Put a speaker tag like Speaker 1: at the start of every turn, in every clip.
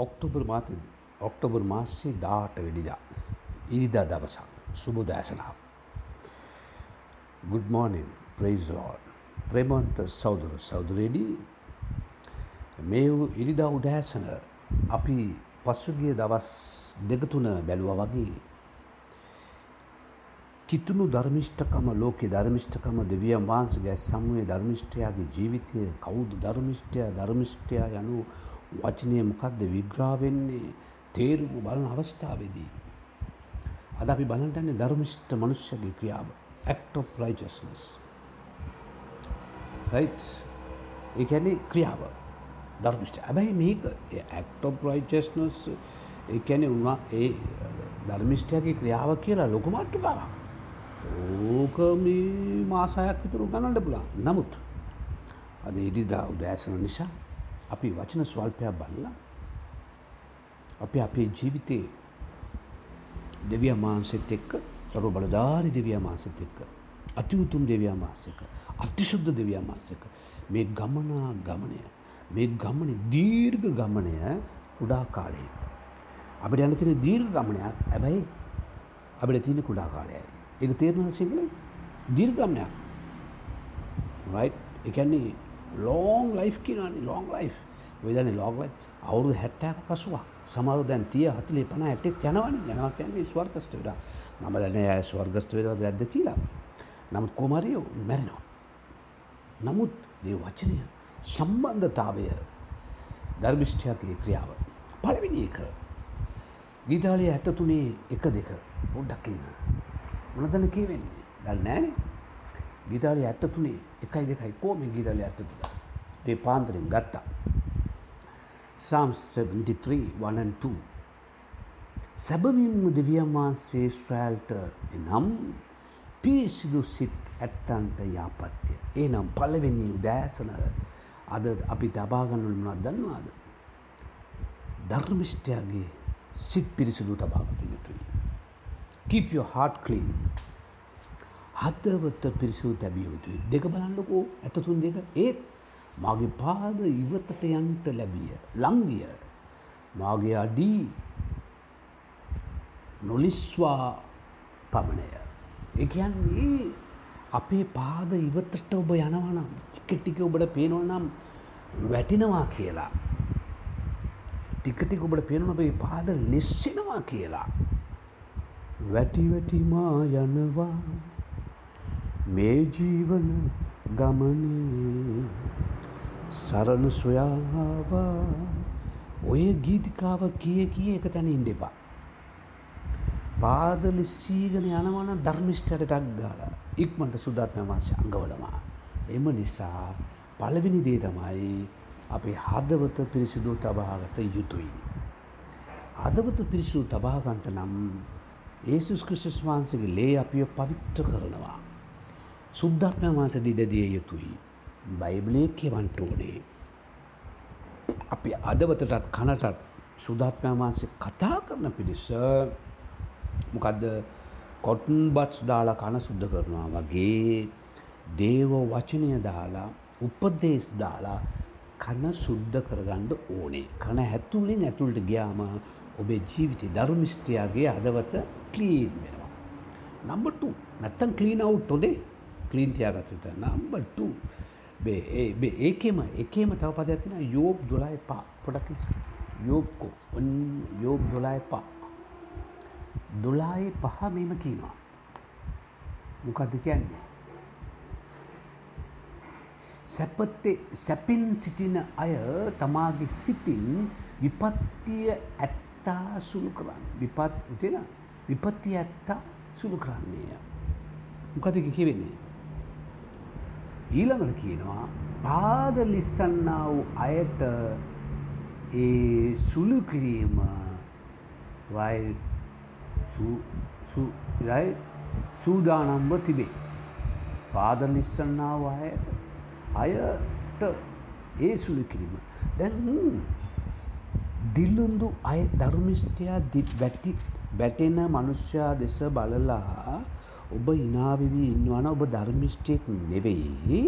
Speaker 1: ඔක්ටෝබර් මාත ඔක්ටෝබර් මාසේ දාට වෙනිදා. ඉරිදා දවසක්. සුබදෑසනාව. Good morning, praise the Lord. ප්‍රේමන්ත සෞදර සෞදරේඩී මේ වූ ඉරිදා උදෑසන අපි පසුගිය දවස් දෙකතුන බැලුව වගේ කිතුුණු ධර්මිෂ්ඨකම ලෝකෙ ධර්මිෂ්ඨකම දෙවියන් වහන්සගේ සමුවේ ධර්මිෂ්ඨයාගේ ජීවිතය කවුද ධර්මිෂ්ඨය? ධර්මිෂ්ඨයා යනු වචනය මොකක්ද විග්‍රාවෙන්නේ තේරුම බලන අවස්ථාවේදී. අද අපි බලන්ටන්නේ ධර්මිෂ්ඨ මනුෂ්‍යගේ ක්‍රියාව act of righteousness. right? ඒ කියන්නේ ක්‍රියාව ධර්මිෂ්ඨ. හැබැයි මේක act of righteousness ඒ කියන්නේ උනා ඒ ධර්මිෂ්ඨයාගේ ක්‍රියාව කියලා ලොකු මාතෘකාවක්. ඕක මේ මාසයක් විතර ගණන්ට පුළා. නමුත් අද ඉරිදා උදෑසන නිසා අපි වචන ස්වල්පයක් බලලා අපි අපේ ජීවිතයේ දෙවිය මාන්සෙත් එක්ක සරු බලධාරි දෙවිය මාසෙත් එක්ක අති උතුම් දෙවියා මාසක අතිශුද්ධ දෙවියා මාසක මේ ගමනා ගමනය මේ ගමන දීර්ඝ ගමනය කුඩා කාලයේ අපිට යන තියෙන දීර්ඝ ගමනයක් හැබැයි අපිට තියෙන කුඩා කාලයයි. ඒක තේරෙනවද සිංහලෙන්? දීර්ඝ ගමනයක්. Right? ඒ කියන්නේ long life කියනවානේ long life. ඔය දන්නේ long life. අවුරුදු 70ක 80ක් සමහරව දැන් 30 40 50 60 යනවනේ. යනවා කියන්නේ ස්වර්ගස්ත වෙලා. මම දන්නේ අය ස්වර්ගස්ත වෙනවද නැද්ද කියලා. නමුත් කොහොමරි මැරෙනවා. නමුත් මේ වචනය සම්බන්ධතාවය ධර්මිෂ්ඨයාගේ ක්‍රියාව පළවෙනි එක. ගීතාලිය 73 එක දෙක. පොඩ්ඩක් ඉන්න. මොනදන කියවෙන්නේ? දන්නේ නැහනේ ගීතාලිය 73 එකයි දෙකයි කොහොම ගීතාලිය 73 මේ පාන්දරෙන් ගත්තා Psalms 73 1 and 2 සැබවින්ම දෙවියන් වහන්සේ ශ්‍රෑල්ට එනම් පිසිදු සිත් ඇත්තන්ට යාපත්‍ය. ඒ නම් පලවෙනි උදෑසන අද අපි තබාගන්නු මනත් දන්නවාද. ධර්මිෂ්ටයගේ සිත් පිරිසිදු තබාගත යුතුයි. Keep your heart clean. හදවත පිරිසූ තැබිය යුතුයි. දෙක බලන්නකෝ ඇතතුන් දෙක ඒත් මගේ පාද ඉවතට යන්ට ලැබිය. ලංගිය. මාගේ අඩී නොලිස්වා පමණය. එකන්නේ අපේ පාද ඉවතට ඔබ යනවනම් ටිකටික ඔබට පේනව නම් වැටිනවා කියලා. ටිකටික ඔබට පේනන අපේ පාද ලෙස්සෙනවා කියලා. වැටි වැටිමා යනවා මේ ජීවන ගමනේ සරණ සොයාවා ඔය ගීතිකාව කිය කිය එක තැන ඉන්ඩෙපා. පාද ලිස්සීගෙන යනවන ධර්මිෂ්ඨයට ටක් ගාලා ඉක්මට සුදාත්ම වහන්සේ අංගවලවා. එම නිසා පළවෙනි දේ තමයි අපේ හදවත පිරිසිදු තබාගත යුතුයි. හදවත පිරිසු තබාගන්ට නම් ඒසුස් ක්‍රිස්තුස් වහන්සේගේ ලේ අපිව පවිත්‍ර කරනවා. සුද්ධාත්ම වහන්සේ දිඩදිය යුතුයි. බයිබලයේ කියවන්ට ඕනේ. අපි අදවතටත් කනටත් සුදාත්මය වහන්සේ කතා කරන පිරිස මොකක්ද කොටන් බට්ස් දාලා කන සුද්ධ කරනවා වගේ දේව වචනය දාලා උපදේශ දාලා කන සුද්ධ කරගන්න ඕනේ. කන හැතුලින් ඇතුළට ගියාම ඔබේ ජීවිතය ධර්මිෂ්ටයාගේ හදවත ක්ලීන් වෙනවා. නම්බර් 2 නැත්තම් ක්ලීන් අවුට් ඔදේ ක්ලීන් තියාගත්තට නම්බර් 2 බේ ඒකෙම එකේම තව පදයක් තියෙනවා යෝබ් 12 පහ පොඩක් යෝබ්කෝ ඔන්න යෝබ් 12 පහ දොලායේ පහ මෙම කියනවා. මොකක්ද කියන්නේ. සැපත්තේ සැපින් සිටින අය තමාගේ සිතින් විපත්තිය ඇත්තා සුළු කරන්න විපත් තියෙන විපත්තිය ඇත්තා සුළු කරන්නේය. මොකද කිවෙන්නේ. ඊළඟට කියනවා පාද ලිස්සන්නා වූ අයට ඒ සුළු කිරීම වයි සූදානම්ව තිබේ. පාද ලිස්සන්නාව අයට අයට ඒ සුළු කිරීම. දැන් දිල්ලුන්දු අය ධර්මිෂ්ටයා වැටි බැටෙන මනුෂ්‍යයා දෙස බලලා ඔබ ඉනාවිවී ඉන්නවන ඔබ ධර්මිෂ්ටයෙක් නෙවෙයි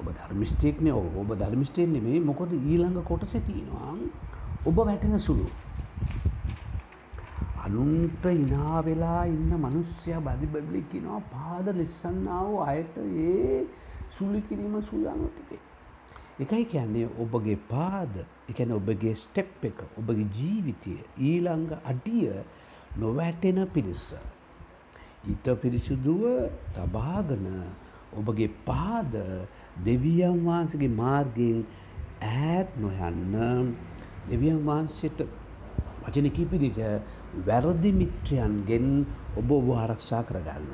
Speaker 1: ඔබ ධර්මිෂ්ටයෙක්න ඔබ ධර්මිෂ්ටයෙන් නෙමේ මොකොද ඊළඟ කොටස තියෙනවා ඔබ වැටෙන සුළු. අනුන්ට ඉනා වෙලා ඉන්න මනුස්්‍යය බදි බැබලි කිනවා පාද ලෙස්සන්නාව අයට ඒ සුළි කිරීම සූදානොතිකේ. එකයි කියන්නේ ඔබගේ පාද එකන ඔබගේ ස්ටෙප් එක ඔබගේ ජීවිතය ඊළඟ අඩිය නොවැටෙන පිරිස්ස. ඊත පිරිසුදුව තබාගන ඔබගේ පාද දෙවියන් වහන්සගේ මාර්ගයෙන් ඈත් නොයන්න දෙවියන් වහන්සේට වචන කීපිදිට වැරදි මිත්‍රයන්ගෙන් ඔබ ඔබ ආරක්ෂා කරගන්න.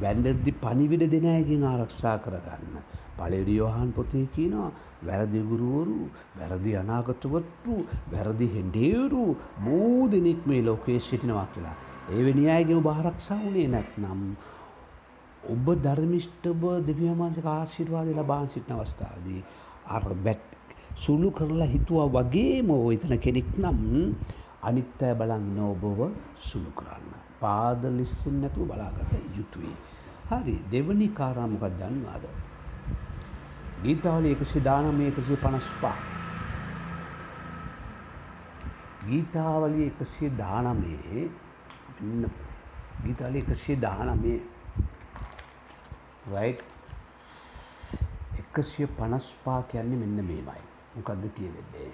Speaker 1: වැන්ඩදි පනිවිඩ දෙනයකින් ආරක්ෂා කරගන්න. පලෙඩි යොහන් පොතේ කියනවා වැරදි ගුරුවරු වැරදි අනාගතවත්තු වැරදි හෙන්ඩේරු බෝ දෙනෙක් මේ ලෝකයේ සිටිනවා කියලා. ඒවැනි අයගේ බාරක්ෂා වුණේ නැත්නම්. ඔබ ධර්මිෂ්ටබ දෙවියමාන්සක ආශිර්වාදය ලබාන් සිටින අවස්ථාවදී අර බැට් සුළු කරලා හිතුවා වගේම එතන කෙනෙක් නම් අනිත් අය බලන්න ඔබව සුළු කරන්න. පාද ලිස්සෙන් නැතුව බලාගත යුතුයි. හරි දෙවනි කාරාමකක් දන්නවාද. ගීතාවල එකසි දානම එකසිය පනස්පා. ගීතාවලි එකසිය දානමේ ගීතාල එකසිය දානමේ රයි් එකසිය පනස්පා කියන්නේ මෙන්න මේමයි මොකක්ද කියවෙන්නේ.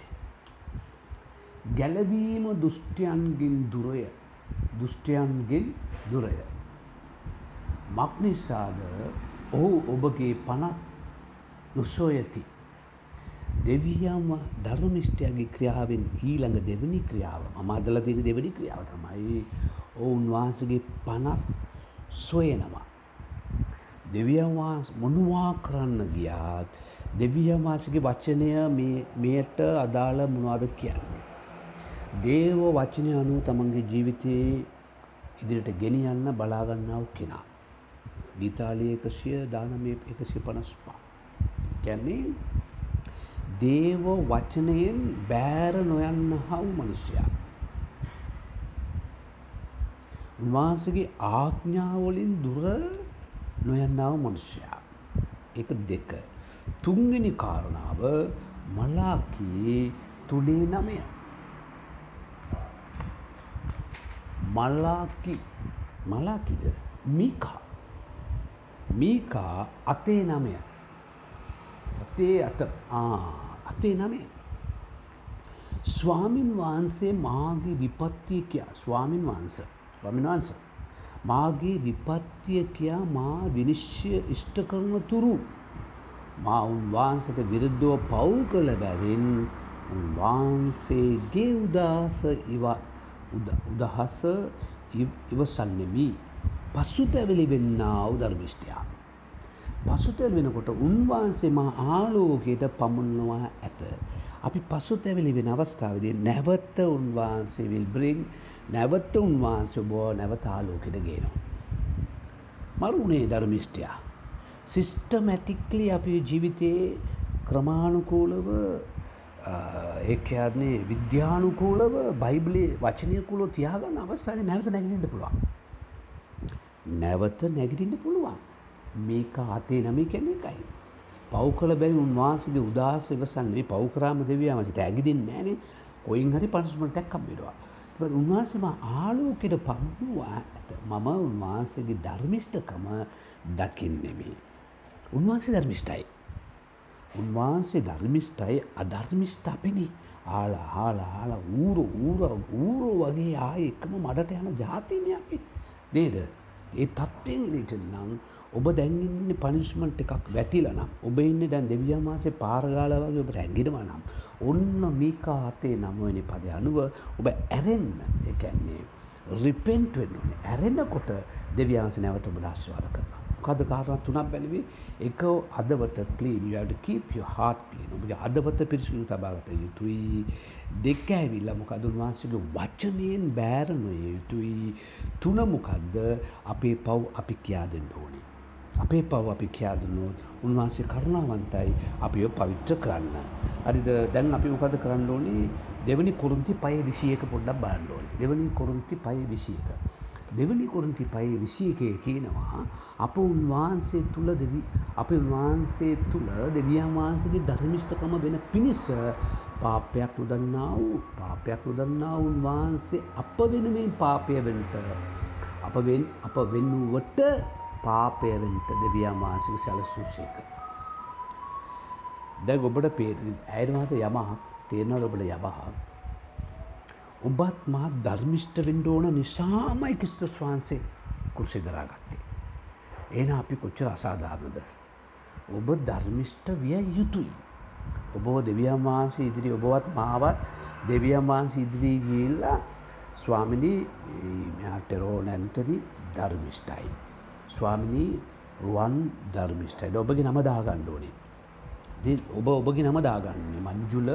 Speaker 1: ගැලවීම දුෘෂ්ටයන්ගෙන් දුරය දුෘෂ්ටයන්ගෙන් දුරය. මක්නිසාද ඔහු ඔබගේ පනත් නොසෝයති. දෙවියම ධර්මිෂ්ටයගේ ක්‍රියාවෙන් ඊළඟ දෙවනි ක්‍රියාව අමාදල තින දෙවැනි ක්‍රියාව තමයි ඔවුන් වහන්සගේ පනත් සොයනවා. දෙවියන් වහන්ස් මොනුවා කරන්න ගියාත් දෙවියන් වහන්සගේ වචනය මෙයට අදාළ මොනවාද කියන්නේ. දේව වචනය අනුව තමන්ගේ ජීවිතයේ ඉදිරිට ගෙනියන්න බලාගන්නාව කෙනා. ගීතාලය එකසිය දානමය එකසිය පනස්පා. කියන්නේ දේව වචනයෙන් බෑර නොයන්න හවු මනුෂ්‍යයා. උන්වහන්සගේ ආඥාවලින් දුර නොයන්නාව මනුෂ්‍යයා. එක දෙක. තුන්ගෙන කාරණාව මලාකී තුඩේ නමය. මල්ලාකි මලාකිද මීකා මීකා අතේ නමය අතේ අත අතේ නමේ ස්වාමින් වහන්සේ මාගේ විපත්තිය කියා ස්වාමින් වහන්ස ස්වාමින් වහන්ස මාගේ විපත්තිය කියා මා විනිශ්්‍ය ඉෂ්ට කරන තුරු මා උන්වහන්සට විරුද්ධව පව් කළ බැවින් උන්වහන්සේගේ උදාස ඉවා උදහස ඉවසන්නෙමි පසුතැවිලි වෙන්නාව ධර්මිෂ්ටයා. පසුතැල් වෙනකොට උන්වහන්සේම ආලෝකයට පමුණනවා ඇත. අපි පසුතැවිලි වෙන අවස්ථාවදී නැවත්ත උන්වහන්සේ විල්බ්‍රිං නැවත්ත උන්වහන්සේ බෝ නැවත ආලෝකෙට ගේනවා. මරුණේ ධර්මිෂ්ටයා. සිිස්ටමැටික්ලි අපි ජීවිතයේ ක්‍රමාණුකූලව ඒකයාදන්නේ විද්‍යානුකූලව බයිබලේ වචනයකුලො තියාගන්න අවස්ථාව නැවත නැගිට පුළුවන්. නැවත නැගිටින්න පුළුවන්. මේක අතේ නම කැන එකයි. පව් කළ බැයි උන්වාසගේ උදාස ඉවසන්නේ පව්කරාම දෙවිය මසිත ඇගිදින් නෑනේ කොයින් හරි පනසුමටක් කම්බිඩවා. උන්වහන්සේම ආලෝකෙට පමුණවා ඇත මම උන්වහන්සේගේ ධර්මිෂ්ටකම දකින්නෙමේ. උන්වහන්සේ ධර්මිෂ්ටයි. උන්වහන්සේ ධර්මිෂ්ටයි අධර්මිෂ්ට අපිනේ ආලා හාලා හාලා ඌර ඌර ඌරෝ වගේ ආය එකම මඩට යන ජාතිනය අපි නේද ඒ තත්ත්වයෙන් එලිට නම් ඔබ දැන්ඉන්න පනිශ්මන්ට් එකක් වැටිල නම් ඔබ ඉන්න දැන් දෙවියන් වහන්සේ පාරගාල වගේ ඔබ රැගිරම නම් ඔන්න මීකා අතේ නම්වනි පද අනුව ඔබ ඇරෙන්න. එකන්නේ රිපෙන්ට් වෙන්න ඕනේ. ඇරෙන්නකොට දෙවියන්ස නැවත ඔබ දශ්වාද කරනවා. මොකද කාරණා තුනක් බැලුවේ? එක අදවත clean you have to keep your heart clean. ඔබගේ අදවත පිරිසිදු තබාගත යුතුයි. දෙක ඇවිල්ලා මොකද උන්වහන්සේගේ වචනයෙන් බෑර නොය යුතුයි. තුන මොකද්ද? අපේ පව් අපි කියා දෙන්න ඕනේ. අපේ පව් අපි කියා දුන්නොත් උන්වහන්සේ කරුණාවන්තයි අපිව පවිත්‍ර කරන්න. හරිද දැන් අපි මොකද කරන්න ඕනේ? දෙවනි කොරුන්ති පය 21 පොඩ්ඩක් බලන්න ඕනේ. දෙවනි කොරුන්ති පය 21 දෙවනි කොරින්ති පයේ විසියකය කියනවා අප උන්වහන්සේ තුළ දෙවි අප උන්වහන්සේ තුළ දෙවියන් වහන්සගේ ධර්මිෂ්ඨකම වෙන පිණිස්ස පාපයක් නොදන්නා වූ පාපයක් නොදන්නා උන්වහන්සේ අප වෙනුවෙන් පාපය වෙන්ට අප අප වෙන්නුවට පාපය වෙන්ට දෙවියන් වහන්සේක සැලසූසේක. දැන් ඔබට පේ ඇයනවාට යමක් තේරනවද ඔබට යමහක් ඔබත් මා ධර්මිෂ්ට වෙන්න ඕන නිසාමයි ක්‍රිස්තුස් වහන්සේ කුරුසි දරාගත්තේ. එන අපි කොච්චර අසාධාරණද. ඔබ ධර්මිෂ්ට විය යුතුයි. ඔබ දෙවියන් වහන්සේ ඉදිරි ඔබවත් මාවත් දෙවියන් වහන්සේ ඉදිරී ගිල්ලා ස්වාමිනී මෙයාටරෝ නැන්තනි ධර්මිෂ්ටයි. ස්වාමිනී රුවන් ධර්මිෂ්ටයි. ද ඔබගේ නම දාගන්න ඕනේ. ඔබ ඔබගේ නම දාගන්නේ මංජුල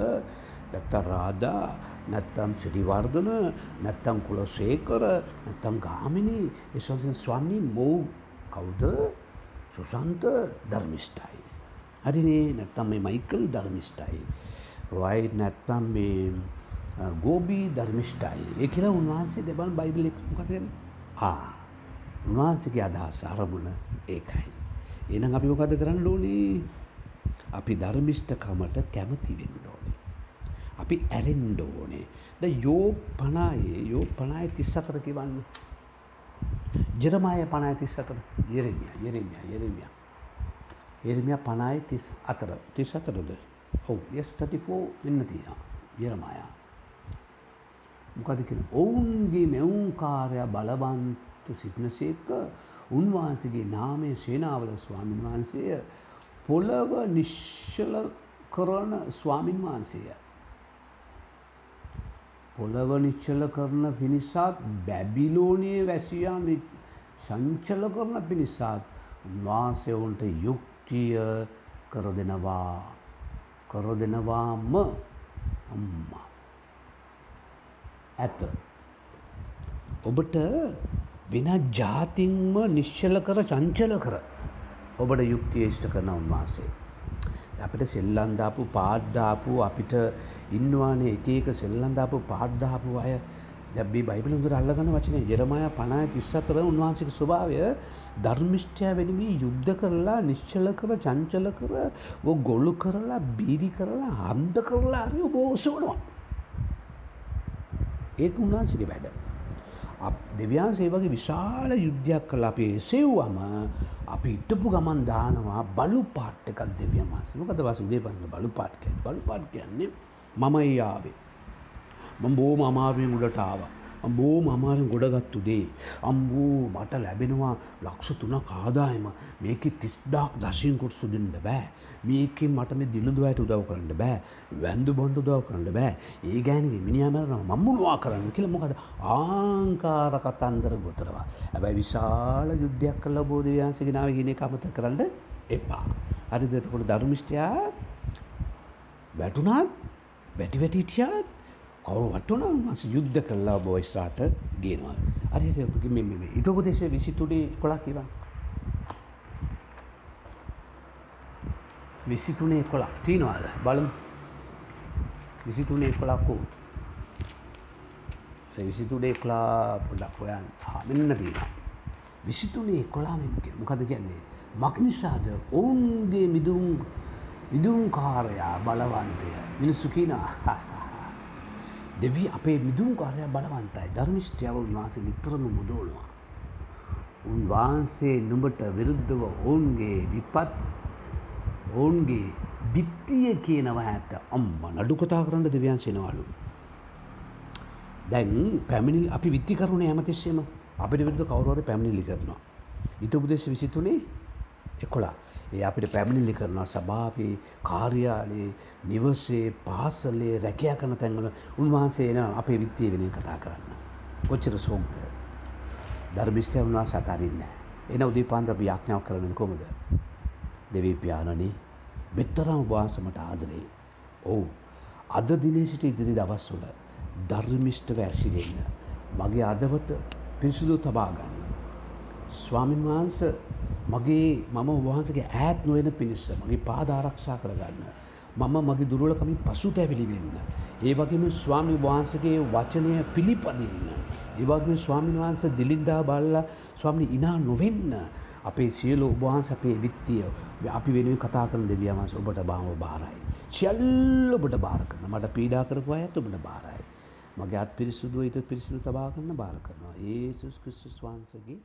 Speaker 1: නැත්ත රාදා නැත්තම් සිරිවර්ධන නැත්තම් කුලසේකර නැත්තම් ගාමිනී එසසින් ස්වාමී මෝ කවුද? සුසන්ත ධර්මිෂ්ටයි. හරිනේ? නැත්තම් මේ මයිකල් ධර්මිෂ්ටයි. රොයි නැත්තම් මේ ගෝබී ධර්මිෂ්ටයි. ඒ කියලා උන්වහන්සේ දෙබල් බයිබල කතගෙන ආ. උන්වහන්සගේ අදහස් අරමුණ ඒකයි. එනම් අපි මොකද කරන්න ඕනේ අපි ධර්මිෂ්ඨකමට කැමති වෙන්න ඕනේ. අපි ඇරෙන්න ඕනේ. ද යෝ පනායේ යෝ පනාය 34 කිවන්නේ. ජෙරමාය පනාය 34 යෙරෙමියා යෙරෙමියා යෙරෙමියා. යෙරෙමියා පනාය 34 34ද? ඔව් yes 34 වෙන්න තියෙනවා. යෙරමායා. මොකද කියන ඔවුන්ගේ මෙවුන් කාර්ය බලවන්ත සිටිනසේක උන්වහන්සේගේ නාමය සේනාවල ස්වාමින් වහන්සේය. පොළව නිශ්චල කරන ස්වාමින් වහන්සේය. පොළව නිශ්චල කරන පිණිසත් බැබිලෝනයේ වැසියන් සංචල කරන පිණිසත් උන්වාසයවුන්ට යුක්තිය කර දෙනවා. කර දෙනවාම අම්මා. ඇත. ඔබට වෙන ජාතින්ම නිශ්චල කර චංචල කර ඔබට යුක්තිය ඉෂ්ට කරන උන්වහන්සේ. අපිට සෙල්ලන්දාපු පාඩ්දාපු අපිට ඉන්නවානේ එක එක සෙල්ලන්දාපු පාඩ්දාපු අය දැබ්බේ බයිබල හොඳට අල්ලගන්න වචනේ ජෙරමයා 50 34 උන්වහන්සේගේ ස්වභාවය ධර්මිෂ්ඨය වෙනුවී යුද්ධ කරලා නිශ්චල කර චංචල කර ඔ ගොළු කරලා බීරි කරලා හම්ද කරලා හරි ඔබ ඔසවනවා. ඒක උන්වහන්සේගේ වැඩ. දෙවියන්සේ වගේ විශාල යුද්ධයක් කළා අපි එසෙව්වම අපි හිටපු ගමන් දානවා බලු පාට් එකක් දෙවියන් වහන්සේ. මොකද වාස උදේ පන්ද බලු පාට් කියන්නේ. බලු පාට් කියන්නේ මමයි ආවේ. මම බොහොම අමාරුවෙන් උඩට ආවා. මම බොහොම අමාරුවෙන් ගොඩගත්තු දේ. අම්බෝ මට ලැබෙනවා ලක්ෂ 3ක ආදායම. මේකේ 30000ක් දශින් කොටසු දෙන්න බෑ. මේකෙන් මට මේ දිලුදු අයට උදව් කරන්න බෑ. වැන්දු බොන්ඩ උදව් කරන්න බෑ. ඒ ගෑණිගේ මිනිහා මරනවා මම මොනවා කරන්න කියලා මොකද ආංකාර කතන්දර ගොතරවා. හැබැයි විශාල යුද්ධයක් කළා බෝධිවංශගේ නාවේ කියන එක අමතක කරන්න එපා. හරිද? එතකොට ධර්මිෂ්ඨයා වැටුණාත් වැටි වැටි හිටියාත් කවුරු වටුණා උන්වහන්සේ යුද්ධ කළා බෝයිස්රාට ගේනවා. හරියට මේ මේ ඊතෝපදේශ 23 11 කිව්වා. විසි තුනේ කොලක් තියනවාද? බලමු. විසි තුනේ කොලක්කෝ විසි තුඩේ කොලා පොඩක් හොයන් මෙන්න තියෙනවා. විසිතුනේ කොලාමෙන්ගේ මොකද කියන්නේ? මක්නිසාද ඔවුන්ගේ මිදුම් මිදුම්කාරයා බලවන්තය? මිනිස්සු කියනවා දෙවී අපේ මිදුම්කාරය බලවන්තයි. ධර්මිෂ්ඨයාව උන්වහන්සේ නිතරම මුදෝනවා උන්වහන්සේ නුඹට විරුද්ධව ඔවුන්ගේ විපත් ඔවුන්ගේ බිත්තිය කියනවා ඇත අම්ම නඩු කතා කරන්න දෙවියන් සෙනවලු. දැන් පැමිණි අපි විත්ති කරුණ ඇමතිස්සේම අපිට විරුද්ධ කවුරුහරි පැමිණිලි කරනවා. ඊට උපදේශ 23 11 ඒ අපිට පැමිණිලි කරනවා සභාවේ කාර්යාලයේ නිවසේ පාසලේ රැකියා කරන තැන්වල උන්වහන්සේ එන අපේ විත්තිය වෙන කතා කරන්න. කොච්චර සෝක්ද? ධර්මිෂ්ඨය උන්වහන්සේ අතාරින්නේ නැහැ. එන උදේ පාන්දර අපි යාඥාවක් කරන්නේ කොහොමද? දෙවී පියාණනි මෙතරම් වාසමට ආදරේ. ඔවු අද දිනේ සිට ඉදිරි දවස්වල ධර්මිෂ්ඨව ඇසිරෙන්න. මගේ අදවත පිරිසුදු තබා ගන්න. ස්වාමින් වහන්ස මගේ මම වහන්සගේ ඈත් නොයන පිණිස්ස මගේ පාදාරක්ෂා කරගන්න. මම මගේ දුරුලකමින් පසුට ඇවිලි වෙන්න. ඒ වගේම ස්වාමි වහන්සගේ වචනය පිළිපදින්න. ඒවගේ ස්වාමින් වහන්ස දිලින්දා බල්ල ස්වාමිනි ඉනා නොවෙන්න. අපේ සියලු ඔබවහන්ස අපේ විත්තිය අපි වෙනුවෙන් කතා කරන දෙවියන් වහන්සේ ඔබට බාව බාරයි. සියල්ල ඔබට බාර කරන මට පීඩා කරපු අයත් ඔබට බාරයි. මගේ අත් පිරිසුදුව ඊට පිරිසුදු තබා කරන්න බාර කරනවා. ඒසුස් ක්‍රිස්තුස් වහන්සේගේ